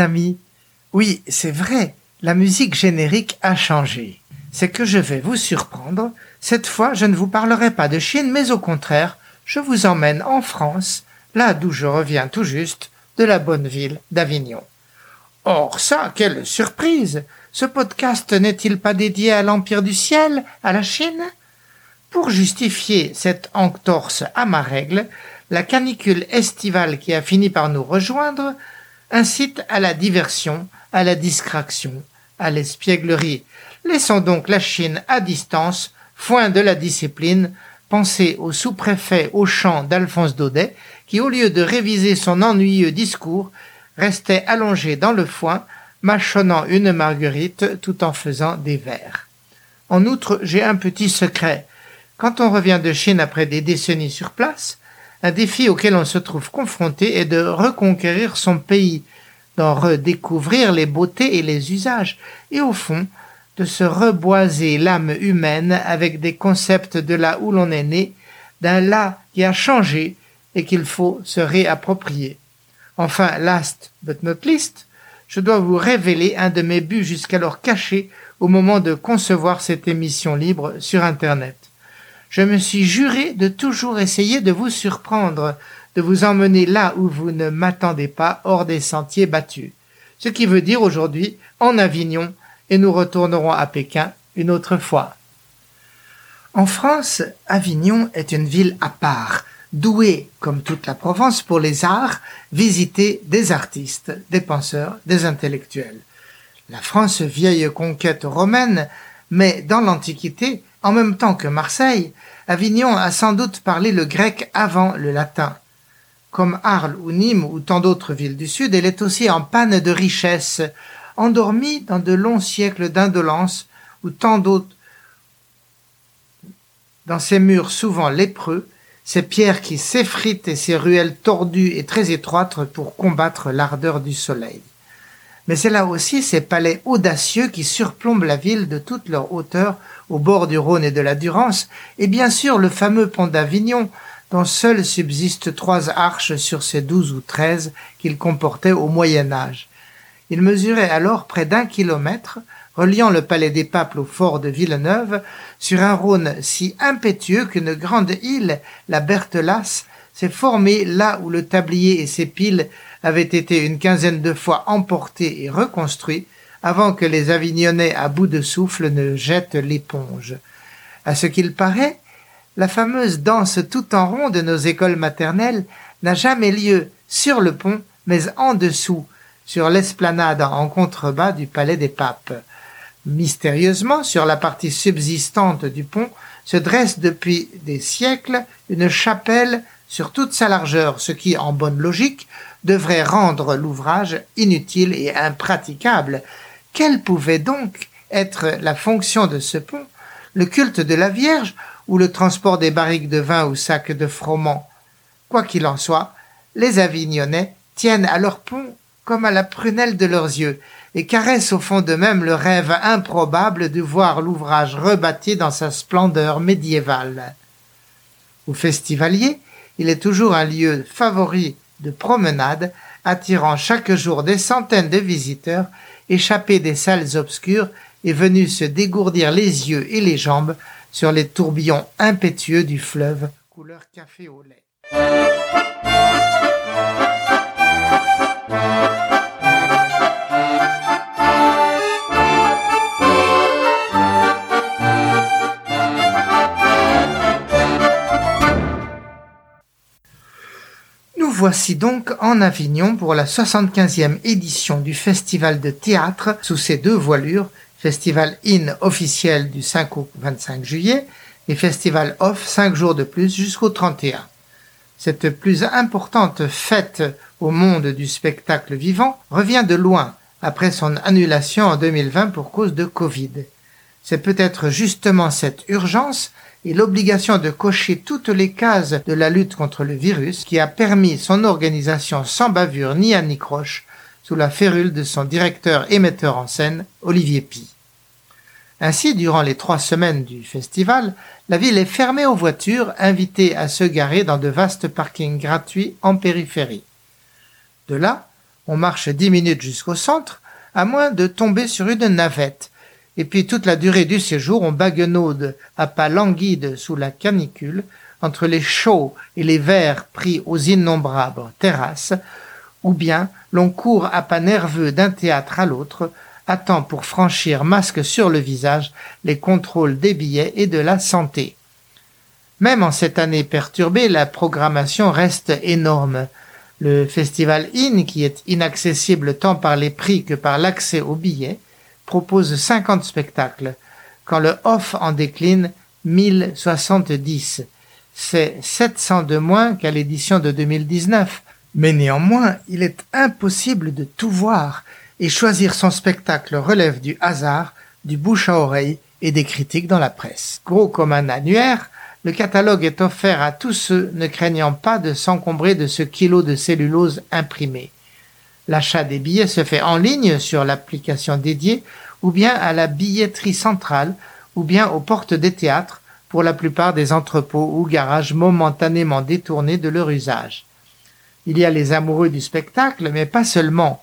Amis. Oui, c'est vrai, la musique générique a changé. C'est que je vais vous surprendre. Cette fois, je ne vous parlerai pas de Chine, mais au contraire, je vous emmène en France, là d'où je reviens tout juste, de la bonne ville d'Avignon. Or ça, quelle surprise. Ce podcast n'est-il pas dédié à l'Empire du ciel, à la Chine? Pour justifier cette entorse à ma règle, la canicule estivale qui a fini par nous rejoindre incite à la diversion, à la distraction, à l'espièglerie. Laissons donc la Chine à distance, foin de la discipline, pensez au sous-préfet au champ d'Alphonse Daudet, qui au lieu de réviser son ennuyeux discours, restait allongé dans le foin, mâchonnant une marguerite tout en faisant des vers. En outre, j'ai un petit secret. Quand on revient de Chine après des décennies sur place, un défi auquel on se trouve confronté est de reconquérir son pays, d'en redécouvrir les beautés et les usages, et au fond, de se reboiser l'âme humaine avec des concepts de là où l'on est né, d'un là qui a changé et qu'il faut se réapproprier. Enfin, last but not least, je dois vous révéler un de mes buts jusqu'alors cachés au moment de concevoir cette émission libre sur Internet je me suis juré de toujours essayer de vous surprendre, de vous emmener là où vous ne m'attendez pas hors des sentiers battus. Ce qui veut dire aujourd'hui en Avignon, et nous retournerons à Pékin une autre fois. En France, Avignon est une ville à part, douée, comme toute la Provence, pour les arts, visitée des artistes, des penseurs, des intellectuels. La France vieille conquête romaine, mais dans l'Antiquité, en même temps que Marseille, Avignon a sans doute parlé le grec avant le latin. Comme Arles ou Nîmes ou tant d'autres villes du Sud, elle est aussi en panne de richesse, endormie dans de longs siècles d'indolence où tant d'autres dans ses murs souvent lépreux, ces pierres qui s'effritent et ces ruelles tordues et très étroites pour combattre l'ardeur du soleil. Mais c'est là aussi ces palais audacieux qui surplombent la ville de toute leur hauteur au bord du Rhône et de la Durance, et bien sûr le fameux pont d'Avignon, dont seules subsistent trois arches sur ces douze ou treize qu'il comportait au Moyen Âge. Il mesurait alors près d'un kilomètre, reliant le palais des papes au fort de Villeneuve, sur un Rhône si impétueux qu'une grande île, la Berthelas, s'est là où le tablier et ses piles avaient été une quinzaine de fois emportés et reconstruits avant que les Avignonnais à bout de souffle ne jettent l'éponge. À ce qu'il paraît, la fameuse danse tout en rond de nos écoles maternelles n'a jamais lieu sur le pont, mais en dessous, sur l'esplanade en contrebas du palais des papes. Mystérieusement, sur la partie subsistante du pont, se dresse depuis des siècles une chapelle sur toute sa largeur, ce qui, en bonne logique, devrait rendre l'ouvrage inutile et impraticable, quelle pouvait donc être la fonction de ce pont? Le culte de la Vierge ou le transport des barriques de vin ou sacs de froment? Quoi qu'il en soit, les Avignonnais tiennent à leur pont comme à la prunelle de leurs yeux, et caressent au fond d'eux-mêmes le rêve improbable de voir l'ouvrage rebâti dans sa splendeur médiévale. Au festivalier, il est toujours un lieu favori de promenade, attirant chaque jour des centaines de visiteurs échappé des salles obscures est venu se dégourdir les yeux et les jambes sur les tourbillons impétueux du fleuve couleur café au lait. Voici donc en Avignon pour la 75e édition du Festival de théâtre sous ses deux voilures, Festival In officiel du 5 au 25 juillet et Festival Off 5 jours de plus jusqu'au 31. Cette plus importante fête au monde du spectacle vivant revient de loin après son annulation en 2020 pour cause de Covid. C'est peut-être justement cette urgence et l'obligation de cocher toutes les cases de la lutte contre le virus qui a permis son organisation sans bavure ni anicroche sous la férule de son directeur et metteur en scène, Olivier Pi. Ainsi, durant les trois semaines du festival, la ville est fermée aux voitures invitées à se garer dans de vastes parkings gratuits en périphérie. De là, On marche dix minutes jusqu'au centre, à moins de tomber sur une navette. Et puis toute la durée du séjour, on baguenaude à pas languide sous la canicule, entre les chauds et les verres pris aux innombrables terrasses, ou bien l'on court à pas nerveux d'un théâtre à l'autre, attend pour franchir masque sur le visage les contrôles des billets et de la santé. Même en cette année perturbée, la programmation reste énorme. Le festival IN, qui est inaccessible tant par les prix que par l'accès aux billets, propose 50 spectacles, quand le off en décline 1070. C'est 700 de moins qu'à l'édition de 2019. Mais néanmoins, il est impossible de tout voir, et choisir son spectacle relève du hasard, du bouche à oreille et des critiques dans la presse. Gros comme un annuaire, le catalogue est offert à tous ceux ne craignant pas de s'encombrer de ce kilo de cellulose imprimé. L'achat des billets se fait en ligne sur l'application dédiée ou bien à la billetterie centrale ou bien aux portes des théâtres pour la plupart des entrepôts ou garages momentanément détournés de leur usage. Il y a les amoureux du spectacle, mais pas seulement.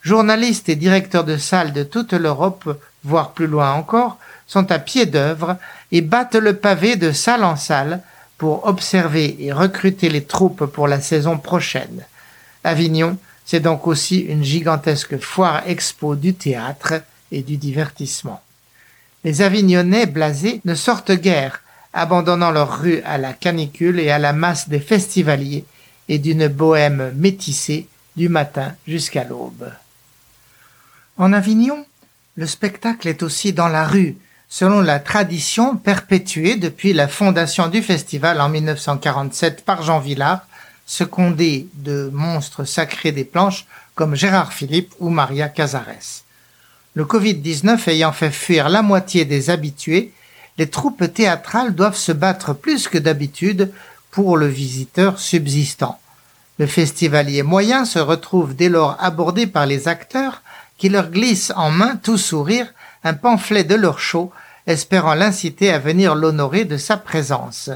Journalistes et directeurs de salles de toute l'Europe, voire plus loin encore, sont à pied d'œuvre et battent le pavé de salle en salle pour observer et recruter les troupes pour la saison prochaine. Avignon, c'est donc aussi une gigantesque foire expo du théâtre et du divertissement. Les Avignonnais blasés ne sortent guère, abandonnant leurs rues à la canicule et à la masse des festivaliers et d'une bohème métissée du matin jusqu'à l'aube. En Avignon, le spectacle est aussi dans la rue, selon la tradition perpétuée depuis la fondation du festival en 1947 par Jean Villard, secondé de monstres sacrés des planches comme Gérard Philippe ou Maria Casares. Le Covid-19 ayant fait fuir la moitié des habitués, les troupes théâtrales doivent se battre plus que d'habitude pour le visiteur subsistant. Le festivalier moyen se retrouve dès lors abordé par les acteurs qui leur glissent en main tout sourire un pamphlet de leur show, espérant l'inciter à venir l'honorer de sa présence.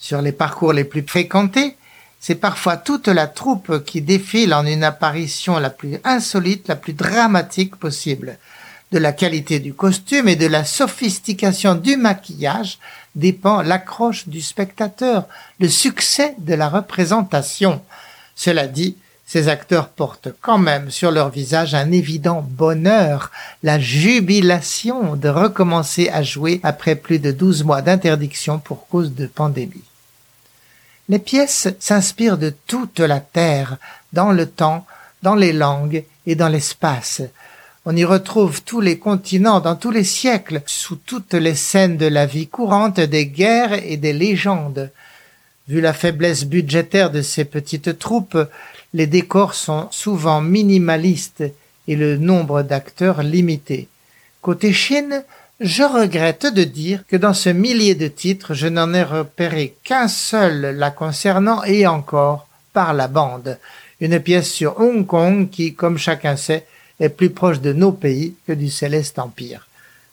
Sur les parcours les plus fréquentés, c'est parfois toute la troupe qui défile en une apparition la plus insolite, la plus dramatique possible. De la qualité du costume et de la sophistication du maquillage dépend l'accroche du spectateur, le succès de la représentation. Cela dit, ces acteurs portent quand même sur leur visage un évident bonheur, la jubilation de recommencer à jouer après plus de douze mois d'interdiction pour cause de pandémie. Les pièces s'inspirent de toute la terre, dans le temps, dans les langues et dans l'espace. On y retrouve tous les continents dans tous les siècles, sous toutes les scènes de la vie courante, des guerres et des légendes. Vu la faiblesse budgétaire de ces petites troupes, les décors sont souvent minimalistes et le nombre d'acteurs limité. Côté Chine, je regrette de dire que dans ce millier de titres, je n'en ai repéré qu'un seul la concernant et encore par la bande. Une pièce sur Hong Kong qui, comme chacun sait, est plus proche de nos pays que du céleste empire.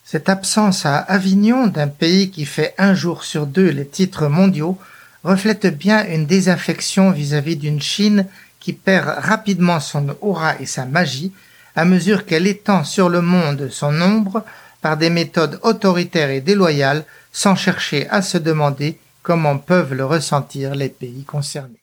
Cette absence à Avignon d'un pays qui fait un jour sur deux les titres mondiaux reflète bien une désaffection vis-à-vis d'une Chine qui perd rapidement son aura et sa magie à mesure qu'elle étend sur le monde son ombre par des méthodes autoritaires et déloyales sans chercher à se demander comment peuvent le ressentir les pays concernés.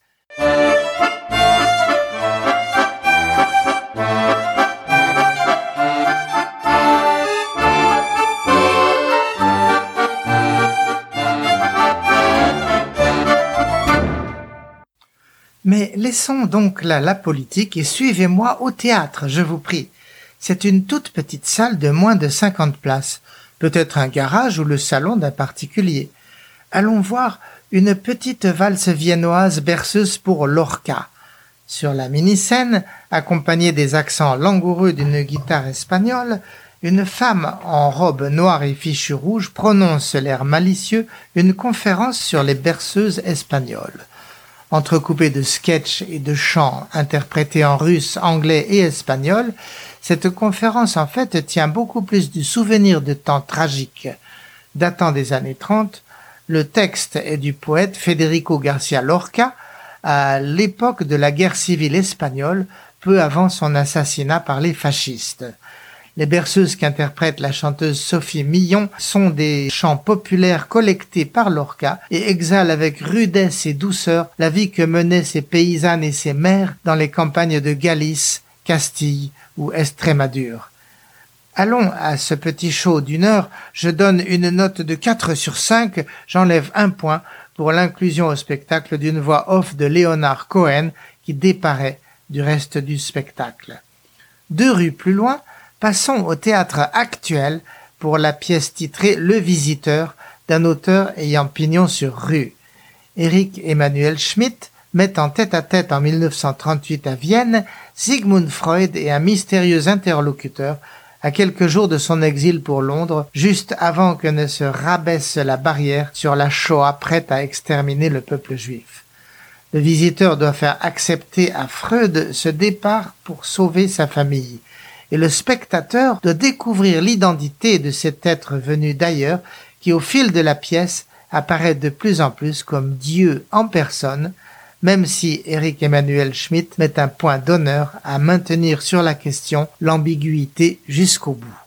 Mais laissons donc là la politique et suivez-moi au théâtre, je vous prie. C'est une toute petite salle de moins de cinquante places, peut-être un garage ou le salon d'un particulier. Allons voir une petite valse viennoise berceuse pour Lorca. Sur la mini-scène, accompagnée des accents langoureux d'une guitare espagnole, une femme en robe noire et fichu rouge prononce l'air malicieux une conférence sur les berceuses espagnoles entrecoupé de sketchs et de chants interprétés en russe, anglais et espagnol, cette conférence en fait tient beaucoup plus du souvenir de temps tragiques datant des années 30. Le texte est du poète Federico Garcia Lorca à l'époque de la guerre civile espagnole, peu avant son assassinat par les fascistes. Les berceuses qu'interprète la chanteuse Sophie Millon sont des chants populaires collectés par Lorca et exhalent avec rudesse et douceur la vie que menaient ces paysannes et ces mères dans les campagnes de Galice, Castille ou Estrémadure. Allons à ce petit show d'une heure, je donne une note de 4 sur 5, j'enlève un point pour l'inclusion au spectacle d'une voix off de Léonard Cohen qui déparaît du reste du spectacle. Deux rues plus loin, Passons au théâtre actuel pour la pièce titrée Le Visiteur d'un auteur ayant pignon sur rue. Éric Emmanuel Schmitt met en tête à tête en 1938 à Vienne Sigmund Freud et un mystérieux interlocuteur à quelques jours de son exil pour Londres, juste avant que ne se rabaisse la barrière sur la Shoah prête à exterminer le peuple juif. Le visiteur doit faire accepter à Freud ce départ pour sauver sa famille et le spectateur de découvrir l'identité de cet être venu d'ailleurs qui au fil de la pièce apparaît de plus en plus comme Dieu en personne, même si Eric Emmanuel Schmitt met un point d'honneur à maintenir sur la question l'ambiguïté jusqu'au bout.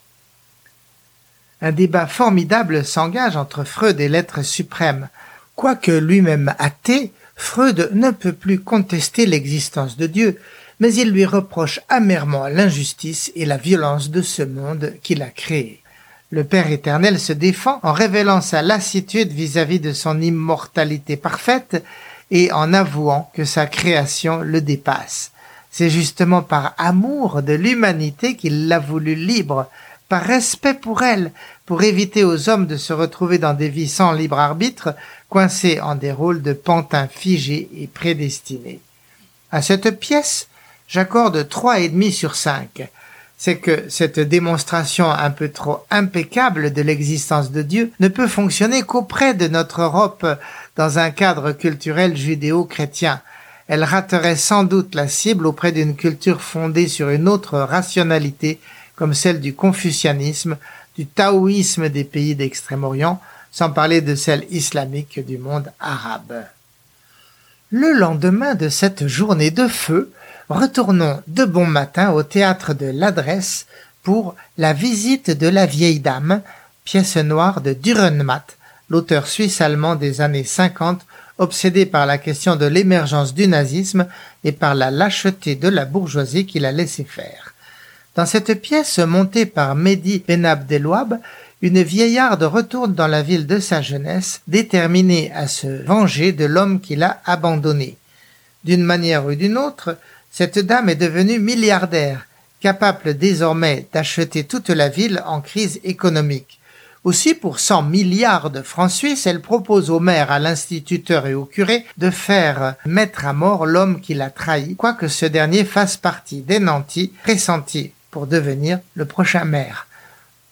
Un débat formidable s'engage entre Freud et l'être suprême. Quoique lui-même athée, Freud ne peut plus contester l'existence de Dieu, mais il lui reproche amèrement l'injustice et la violence de ce monde qu'il a créé. Le Père éternel se défend en révélant sa lassitude vis-à-vis de son immortalité parfaite et en avouant que sa création le dépasse. C'est justement par amour de l'humanité qu'il l'a voulu libre, par respect pour elle, pour éviter aux hommes de se retrouver dans des vies sans libre arbitre, coincés en des rôles de pantins figés et prédestinés. À cette pièce, j'accorde trois et demi sur cinq. C'est que cette démonstration un peu trop impeccable de l'existence de Dieu ne peut fonctionner qu'auprès de notre Europe dans un cadre culturel judéo-chrétien. Elle raterait sans doute la cible auprès d'une culture fondée sur une autre rationalité comme celle du confucianisme, du taoïsme des pays d'Extrême-Orient, sans parler de celle islamique du monde arabe. Le lendemain de cette journée de feu, Retournons de bon matin au théâtre de l'Adresse pour La visite de la vieille dame, pièce noire de Dürrenmatt, l'auteur suisse-allemand des années 50, obsédé par la question de l'émergence du nazisme et par la lâcheté de la bourgeoisie qu'il a laissé faire. Dans cette pièce montée par Mehdi Benabdelouab, une vieillarde retourne dans la ville de sa jeunesse, déterminée à se venger de l'homme qui l'a abandonné. D'une manière ou d'une autre, cette dame est devenue milliardaire, capable désormais d'acheter toute la ville en crise économique. Aussi, pour 100 milliards de francs suisses, elle propose au maire, à l'instituteur et au curé de faire mettre à mort l'homme qui l'a trahi, quoique ce dernier fasse partie des nantis pressentis pour devenir le prochain maire.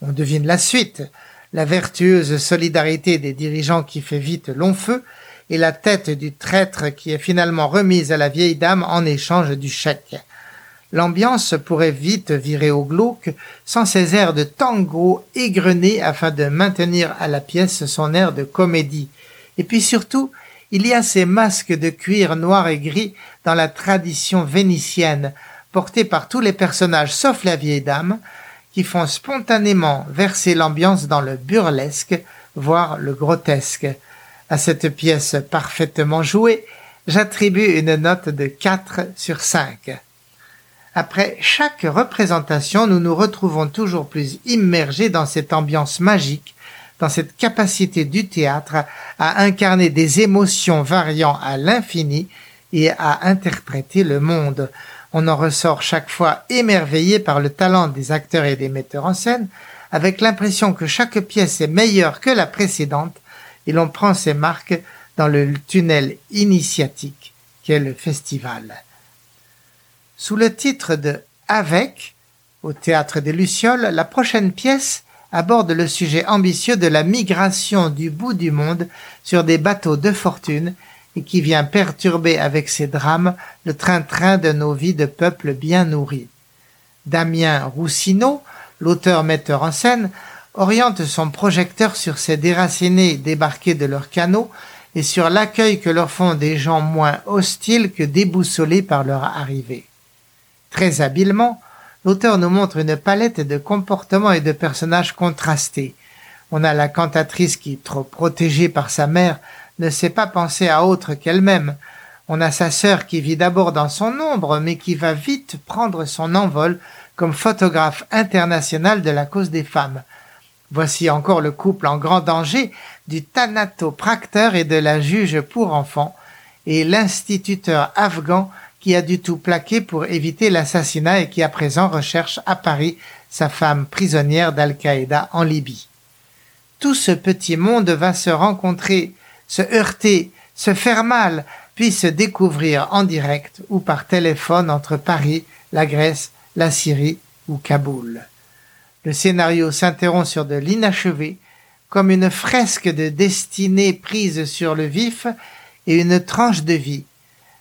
On devine la suite. La vertueuse solidarité des dirigeants qui fait vite long feu et la tête du traître qui est finalement remise à la vieille dame en échange du chèque. L'ambiance pourrait vite virer au glauque sans ces airs de tango égrenés afin de maintenir à la pièce son air de comédie. Et puis surtout, il y a ces masques de cuir noir et gris dans la tradition vénitienne, portés par tous les personnages sauf la vieille dame, qui font spontanément verser l'ambiance dans le burlesque, voire le grotesque. À cette pièce parfaitement jouée, j'attribue une note de 4 sur 5. Après chaque représentation, nous nous retrouvons toujours plus immergés dans cette ambiance magique, dans cette capacité du théâtre à incarner des émotions variant à l'infini et à interpréter le monde. On en ressort chaque fois émerveillé par le talent des acteurs et des metteurs en scène, avec l'impression que chaque pièce est meilleure que la précédente et l'on prend ses marques dans le tunnel initiatique qu'est le festival. Sous le titre de Avec, au théâtre des Lucioles, la prochaine pièce aborde le sujet ambitieux de la migration du bout du monde sur des bateaux de fortune et qui vient perturber avec ses drames le train-train de nos vies de peuples bien nourris. Damien Roussineau, l'auteur-metteur en scène, oriente son projecteur sur ces déracinés débarqués de leurs canaux et sur l'accueil que leur font des gens moins hostiles que déboussolés par leur arrivée. Très habilement, l'auteur nous montre une palette de comportements et de personnages contrastés. On a la cantatrice qui, trop protégée par sa mère, ne sait pas penser à autre qu'elle-même. On a sa sœur qui vit d'abord dans son ombre, mais qui va vite prendre son envol comme photographe international de la cause des femmes. Voici encore le couple en grand danger du thanatopracteur et de la juge pour enfants, et l'instituteur afghan qui a du tout plaqué pour éviter l'assassinat et qui à présent recherche à Paris sa femme prisonnière d'Al-Qaïda en Libye. Tout ce petit monde va se rencontrer, se heurter, se faire mal, puis se découvrir en direct ou par téléphone entre Paris, la Grèce, la Syrie ou Kaboul. Le scénario s'interrompt sur de l'inachevé, comme une fresque de destinée prise sur le vif et une tranche de vie.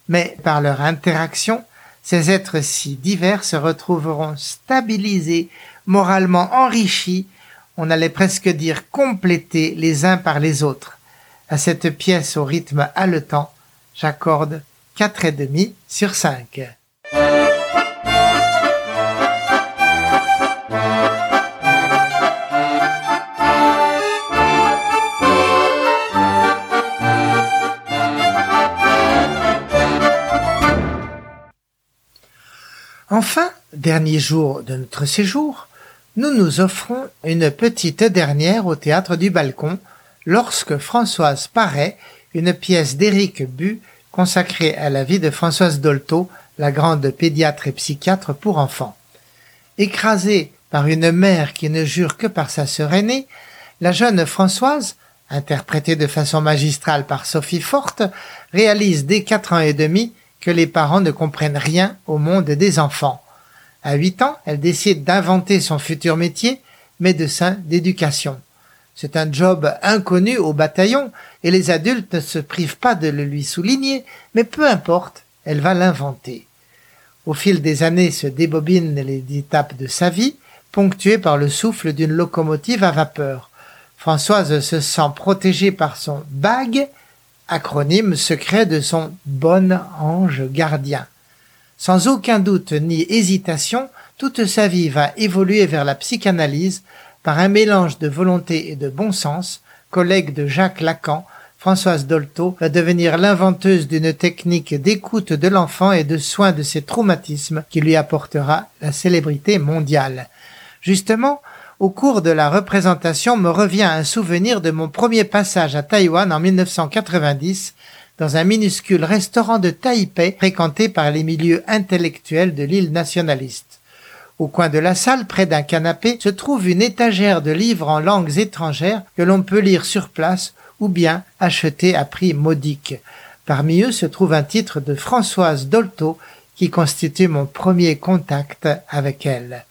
Mais par leur interaction, ces êtres si divers se retrouveront stabilisés, moralement enrichis, on allait presque dire complétés les uns par les autres. À cette pièce au rythme haletant, j'accorde quatre et demi sur cinq. Enfin, dernier jour de notre séjour, nous nous offrons une petite dernière au théâtre du balcon lorsque Françoise paraît une pièce d'Éric Bu consacrée à la vie de Françoise Dolto, la grande pédiatre et psychiatre pour enfants. Écrasée par une mère qui ne jure que par sa sœur aînée, la jeune Françoise, interprétée de façon magistrale par Sophie Forte, réalise dès quatre ans et demi que les parents ne comprennent rien au monde des enfants. À huit ans, elle décide d'inventer son futur métier, médecin d'éducation. C'est un job inconnu au bataillon et les adultes ne se privent pas de le lui souligner, mais peu importe, elle va l'inventer. Au fil des années se débobinent les étapes de sa vie, ponctuées par le souffle d'une locomotive à vapeur. Françoise se sent protégée par son BAG, acronyme secret de son bon ange gardien. Sans aucun doute ni hésitation, toute sa vie va évoluer vers la psychanalyse par un mélange de volonté et de bon sens. Collègue de Jacques Lacan, Françoise Dolto va devenir l'inventeuse d'une technique d'écoute de l'enfant et de soins de ses traumatismes qui lui apportera la célébrité mondiale. Justement, au cours de la représentation me revient un souvenir de mon premier passage à Taïwan en 1990 dans un minuscule restaurant de Taipei fréquenté par les milieux intellectuels de l'île nationaliste. Au coin de la salle, près d'un canapé, se trouve une étagère de livres en langues étrangères que l'on peut lire sur place ou bien acheter à prix modique. Parmi eux se trouve un titre de Françoise Dolto qui constitue mon premier contact avec elle.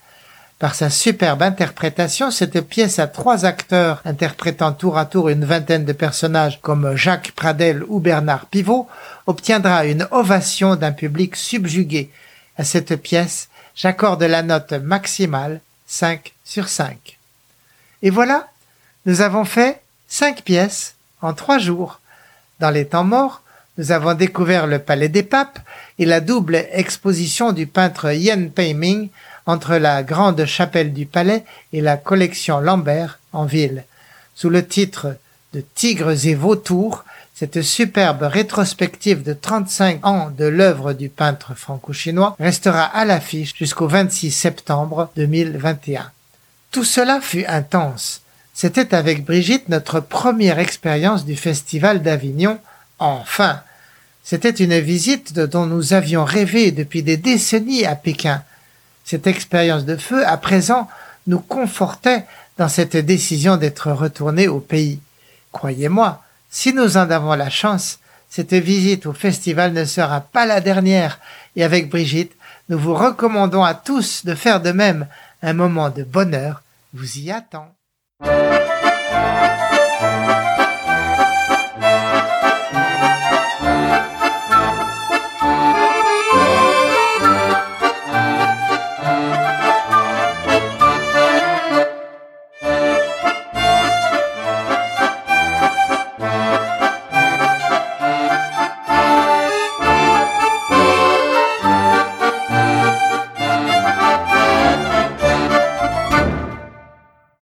Par sa superbe interprétation, cette pièce à trois acteurs interprétant tour à tour une vingtaine de personnages comme Jacques Pradel ou Bernard Pivot obtiendra une ovation d'un public subjugué. À cette pièce, j'accorde la note maximale 5 sur 5. Et voilà, nous avons fait cinq pièces en trois jours. Dans les temps morts, nous avons découvert le Palais des Papes et la double exposition du peintre Yen Peiming entre la grande chapelle du palais et la collection Lambert en ville. Sous le titre de Tigres et vautours, cette superbe rétrospective de 35 ans de l'œuvre du peintre franco-chinois restera à l'affiche jusqu'au 26 septembre 2021. Tout cela fut intense. C'était avec Brigitte notre première expérience du Festival d'Avignon. Enfin, c'était une visite dont nous avions rêvé depuis des décennies à Pékin. Cette expérience de feu, à présent, nous confortait dans cette décision d'être retournés au pays. Croyez-moi, si nous en avons la chance, cette visite au festival ne sera pas la dernière, et avec Brigitte, nous vous recommandons à tous de faire de même. Un moment de bonheur vous y attend.